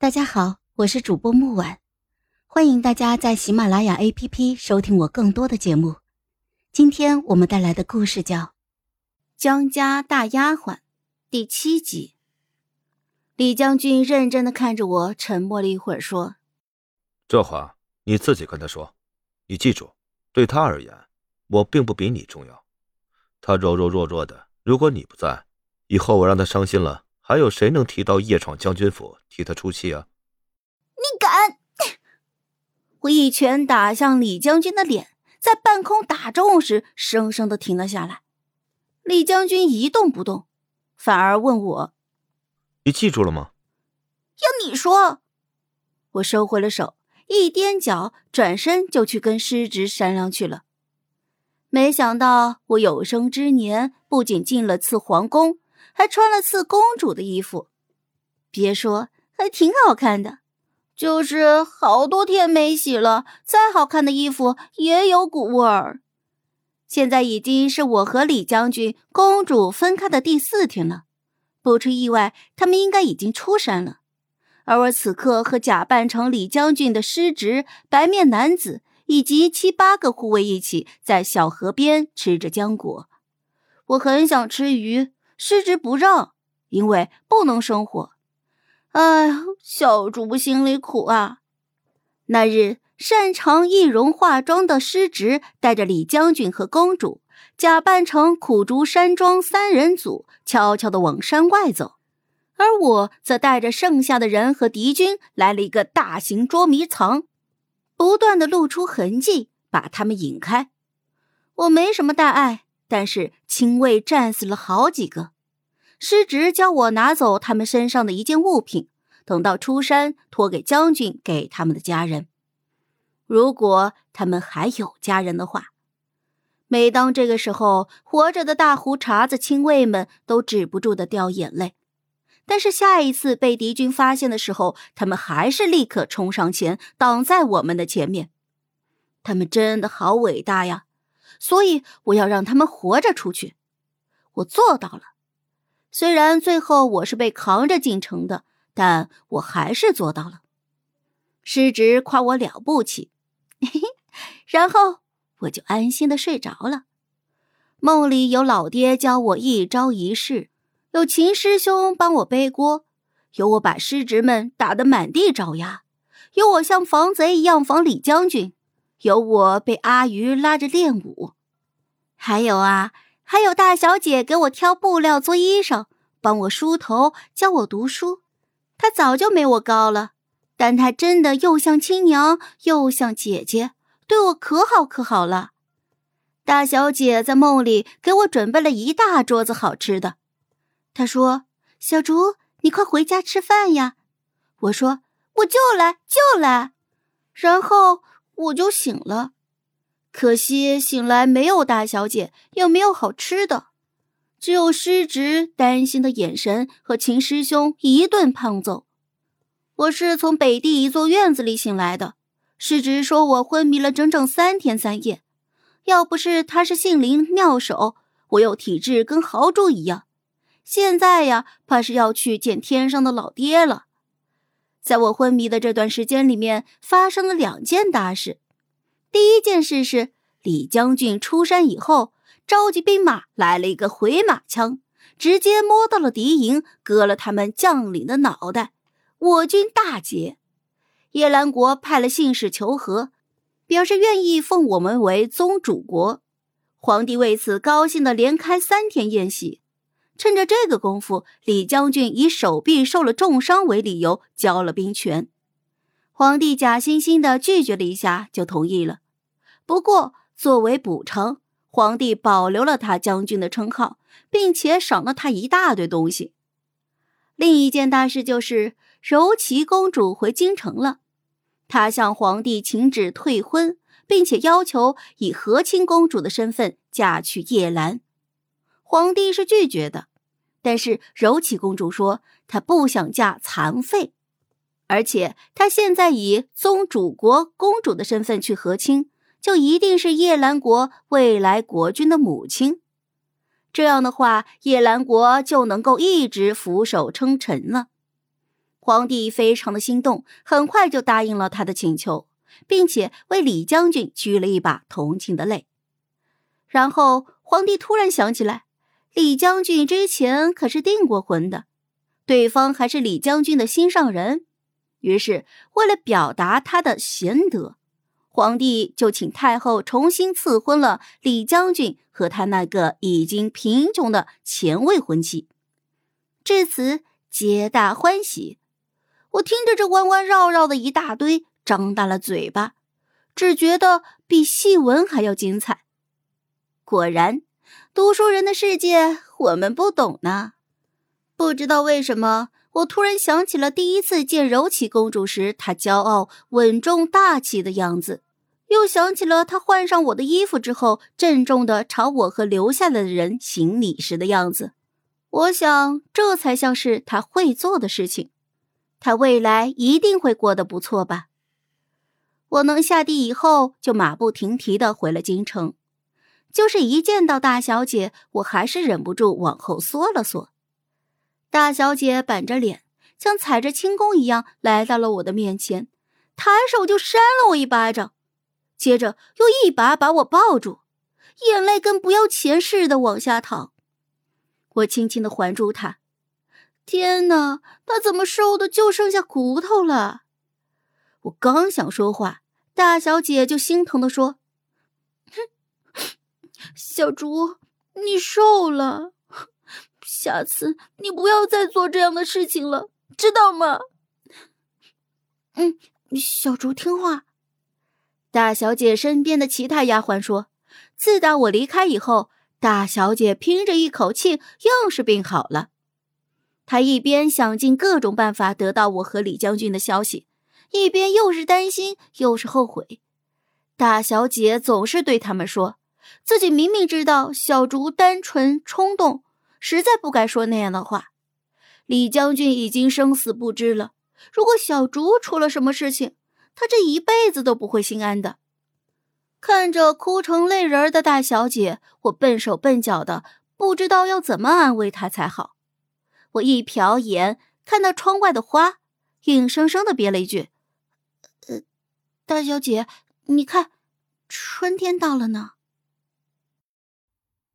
大家好，我是主播木婉，欢迎大家在喜马拉雅 APP 收听我更多的节目。今天我们带来的故事叫《江家大丫鬟》第七集。李将军认真的看着我，沉默了一会儿，说：“这话你自己跟他说，你记住，对他而言，我并不比你重要。他柔柔弱弱的，如果你不在，以后我让他伤心了。”还有谁能提到夜闯将军府替他出气啊？你敢！我一拳打向李将军的脸，在半空打中时，生生的停了下来。李将军一动不动，反而问我：“你记住了吗？”要你说，我收回了手，一踮脚，转身就去跟师侄商量去了。没想到我有生之年不仅进了次皇宫。还穿了次公主的衣服，别说，还挺好看的。就是好多天没洗了，再好看的衣服也有股味儿。现在已经是我和李将军、公主分开的第四天了，不出意外，他们应该已经出山了。而我此刻和假扮成李将军的师侄、白面男子以及七八个护卫一起在小河边吃着浆果。我很想吃鱼。师侄不让，因为不能生火。哎，小主心里苦啊！那日，擅长易容化妆的师侄带着李将军和公主，假扮成苦竹山庄三人组，悄悄的往山外走。而我则带着剩下的人和敌军来了一个大型捉迷藏，不断的露出痕迹，把他们引开。我没什么大碍。但是亲卫战死了好几个，师侄教我拿走他们身上的一件物品，等到出山托给将军给他们的家人。如果他们还有家人的话，每当这个时候，活着的大胡茬子亲卫们都止不住的掉眼泪。但是下一次被敌军发现的时候，他们还是立刻冲上前挡在我们的前面。他们真的好伟大呀！所以我要让他们活着出去，我做到了。虽然最后我是被扛着进城的，但我还是做到了。师侄夸我了不起，嘿 嘿然后我就安心的睡着了。梦里有老爹教我一招一式，有秦师兄帮我背锅，有我把师侄们打得满地找牙，有我像防贼一样防李将军。有我被阿鱼拉着练武，还有啊，还有大小姐给我挑布料做衣裳，帮我梳头，教我读书。她早就没我高了，但她真的又像亲娘又像姐姐，对我可好可好了。大小姐在梦里给我准备了一大桌子好吃的，她说：“小竹，你快回家吃饭呀。”我说：“我就来就来。”然后。我就醒了，可惜醒来没有大小姐，又没有好吃的，只有师侄担心的眼神和秦师兄一顿胖揍。我是从北地一座院子里醒来的，师侄说我昏迷了整整三天三夜，要不是他是杏林妙手，我有体质跟豪猪一样，现在呀，怕是要去见天上的老爹了。在我昏迷的这段时间里面，发生了两件大事。第一件事是李将军出山以后，召集兵马来了一个回马枪，直接摸到了敌营，割了他们将领的脑袋，我军大捷。叶兰国派了信使求和，表示愿意奉我们为宗主国。皇帝为此高兴的连开三天宴席。趁着这个功夫，李将军以手臂受了重伤为理由交了兵权。皇帝假惺惺的拒绝了一下，就同意了。不过作为补偿，皇帝保留了他将军的称号，并且赏了他一大堆东西。另一件大事就是柔琪公主回京城了，她向皇帝请旨退婚，并且要求以和亲公主的身份嫁去叶兰。皇帝是拒绝的。但是柔启公主说，她不想嫁残废，而且她现在以宗主国公主的身份去和亲，就一定是叶兰国未来国君的母亲。这样的话，叶兰国就能够一直俯首称臣了。皇帝非常的心动，很快就答应了他的请求，并且为李将军掬了一把同情的泪。然后皇帝突然想起来，李将军之前可是订过婚的，对方还是李将军的心上人。于是，为了表达他的贤德，皇帝就请太后重新赐婚了李将军和他那个已经贫穷的前未婚妻。至此，皆大欢喜。我听着这弯弯绕绕的一大堆，张大了嘴巴，只觉得比戏文还要精彩。果然，读书人的世界我们不懂呢。不知道为什么，我突然想起了第一次见柔启公主时，她骄傲、稳重、大气的样子，又想起了她换上我的衣服之后，郑重的朝我和留下来的人行礼时的样子。我想，这才像是她会做的事情。她未来一定会过得不错吧？我能下地以后，就马不停蹄的回了京城。就是一见到大小姐，我还是忍不住往后缩了缩。大小姐板着脸，像踩着轻功一样来到了我的面前，抬手就扇了我一巴掌，接着又一把把我抱住，眼泪跟不要钱似的往下淌。我轻轻的环住她，天哪，她怎么瘦的就剩下骨头了？我刚想说话，大小姐就心疼的说：“，小竹，你瘦了，下次你不要再做这样的事情了，知道吗？”嗯，小竹听话。大小姐身边的其他丫鬟说：“自打我离开以后。”大小姐拼着一口气，又是病好了。她一边想尽各种办法得到我和李将军的消息，一边又是担心又是后悔。大小姐总是对他们说，自己明明知道小竹单纯冲动，实在不该说那样的话。李将军已经生死不知了，如果小竹出了什么事情，他这一辈子都不会心安的。看着哭成泪人的大小姐，我笨手笨脚的，不知道要怎么安慰她才好。我一瞟眼，看到窗外的花，硬生生的憋了一句：“呃，大小姐，你看，春天到了呢。”